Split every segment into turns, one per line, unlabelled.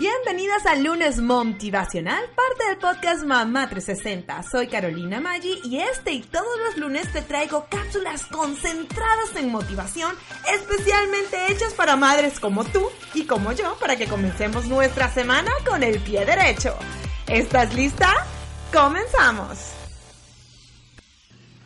Bienvenidas al lunes motivacional, parte del podcast Mamá 360. Soy Carolina Maggi y este y todos los lunes te traigo cápsulas concentradas en motivación, especialmente hechas para madres como tú y como yo, para que comencemos nuestra semana con el pie derecho. ¿Estás lista? ¡Comenzamos!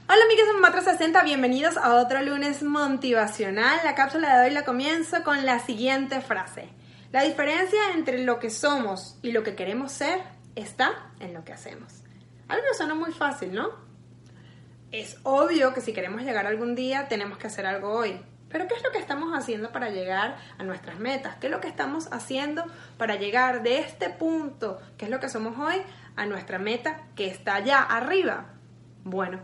Hola amigas de Mamá 360, bienvenidos a otro lunes motivacional. La cápsula de hoy la comienzo con la siguiente frase. La diferencia entre lo que somos y lo que queremos ser está en lo que hacemos. Algo que suena muy fácil, ¿no? Es obvio que si queremos llegar algún día tenemos que hacer algo hoy. Pero ¿qué es lo que estamos haciendo para llegar a nuestras metas? ¿Qué es lo que estamos haciendo para llegar de este punto, que es lo que somos hoy, a nuestra meta que está allá arriba? Bueno,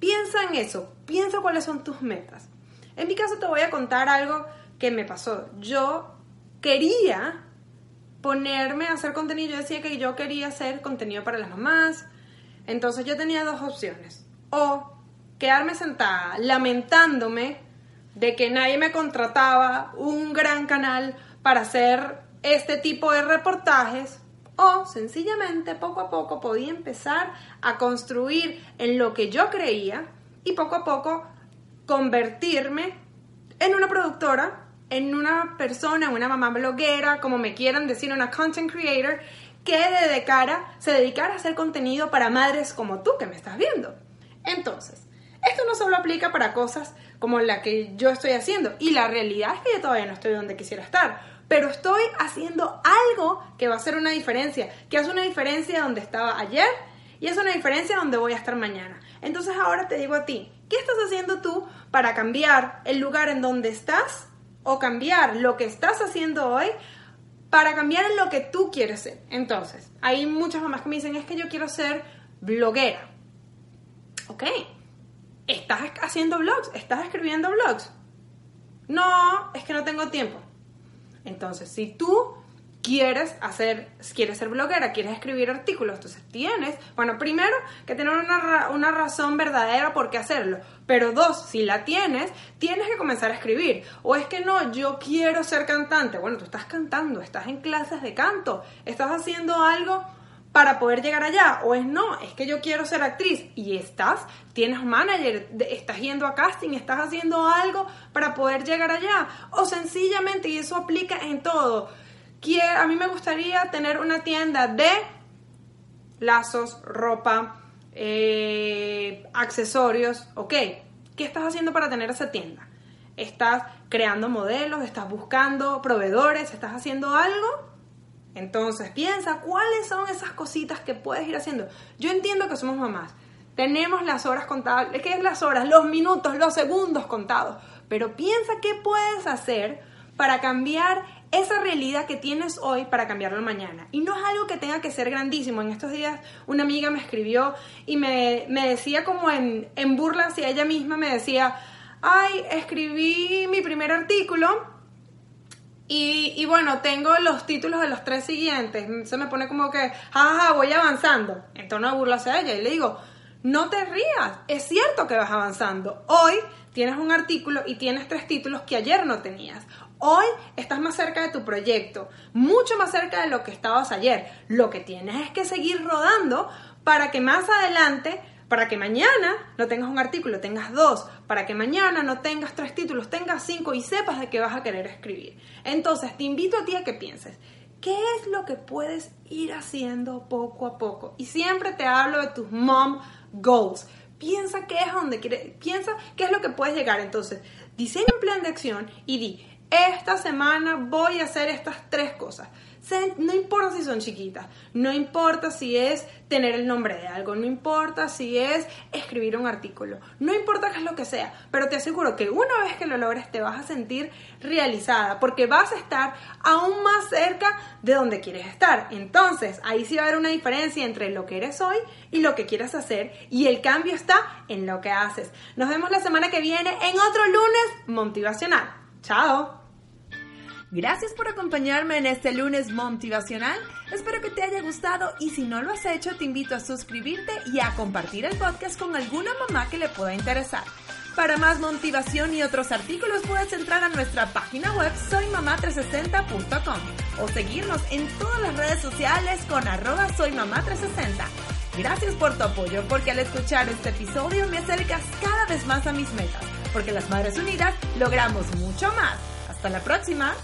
piensa en eso, piensa cuáles son tus metas. En mi caso te voy a contar algo que me pasó. Yo quería ponerme a hacer contenido. Yo decía que yo quería hacer contenido para las mamás. Entonces yo tenía dos opciones. O quedarme sentada lamentándome de que nadie me contrataba un gran canal para hacer este tipo de reportajes. O sencillamente poco a poco podía empezar a construir en lo que yo creía y poco a poco convertirme en una productora en una persona, una mamá bloguera, como me quieran decir, una content creator, que de cara se dedicara a hacer contenido para madres como tú que me estás viendo. Entonces, esto no solo aplica para cosas como la que yo estoy haciendo, y la realidad es que yo todavía no estoy donde quisiera estar, pero estoy haciendo algo que va a hacer una diferencia, que hace una diferencia donde estaba ayer y es una diferencia donde voy a estar mañana. Entonces ahora te digo a ti, ¿qué estás haciendo tú para cambiar el lugar en donde estás o cambiar lo que estás haciendo hoy para cambiar lo que tú quieres ser. Entonces, hay muchas mamás que me dicen, es que yo quiero ser bloguera. Ok, estás haciendo blogs, estás escribiendo blogs. No, es que no tengo tiempo. Entonces, si tú quieres hacer, quieres ser bloguera, quieres escribir artículos, entonces tienes, bueno, primero que tener una, una razón verdadera por qué hacerlo, pero dos, si la tienes, tienes que comenzar a escribir. O es que no, yo quiero ser cantante. Bueno, tú estás cantando, estás en clases de canto, estás haciendo algo para poder llegar allá. O es no, es que yo quiero ser actriz y estás, tienes manager, estás yendo a casting, estás haciendo algo para poder llegar allá. O sencillamente, y eso aplica en todo a mí me gustaría tener una tienda de lazos, ropa, eh, accesorios, ok. ¿Qué estás haciendo para tener esa tienda? ¿Estás creando modelos? ¿Estás buscando proveedores? ¿Estás haciendo algo? Entonces piensa cuáles son esas cositas que puedes ir haciendo. Yo entiendo que somos mamás. Tenemos las horas contadas, ¿qué es las horas? Los minutos, los segundos contados. Pero piensa qué puedes hacer para cambiar esa realidad que tienes hoy para cambiarlo mañana. Y no es algo que tenga que ser grandísimo. En estos días una amiga me escribió y me, decía como en, en burla hacia ella misma, me decía, ay, escribí mi primer artículo y, y, bueno, tengo los títulos de los tres siguientes. Se me pone como que, jaja, voy avanzando. En tono de burla hacia ella. Y le digo, no te rías. Es cierto que vas avanzando. Hoy tienes un artículo y tienes tres títulos que ayer no tenías. Hoy estás más cerca de tu proyecto, mucho más cerca de lo que estabas ayer. Lo que tienes es que seguir rodando para que más adelante, para que mañana no tengas un artículo, tengas dos, para que mañana no tengas tres títulos, tengas cinco y sepas de qué vas a querer escribir. Entonces, te invito a ti a que pienses, ¿qué es lo que puedes ir haciendo poco a poco? Y siempre te hablo de tus mom goals. Piensa qué es donde quieres, piensa qué es lo que puedes llegar. Entonces, diseña un plan de acción y di, esta semana voy a hacer estas tres cosas. No importa si son chiquitas, no importa si es tener el nombre de algo, no importa si es escribir un artículo, no importa qué es lo que sea, pero te aseguro que una vez que lo logres te vas a sentir realizada porque vas a estar aún más cerca de donde quieres estar. Entonces, ahí sí va a haber una diferencia entre lo que eres hoy y lo que quieres hacer y el cambio está en lo que haces. Nos vemos la semana que viene en otro lunes motivacional. ¡Chao! Gracias por acompañarme en este lunes motivacional. Espero que te haya gustado y si no lo has hecho, te invito a suscribirte y a compartir el podcast con alguna mamá que le pueda interesar.
Para más motivación y otros artículos puedes entrar a nuestra página web soymamá360.com o seguirnos en todas las redes sociales con arroba soymamá360. Gracias por tu apoyo porque al escuchar este episodio me acercas cada vez más a mis metas, porque las Madres Unidas logramos mucho más. Hasta la próxima.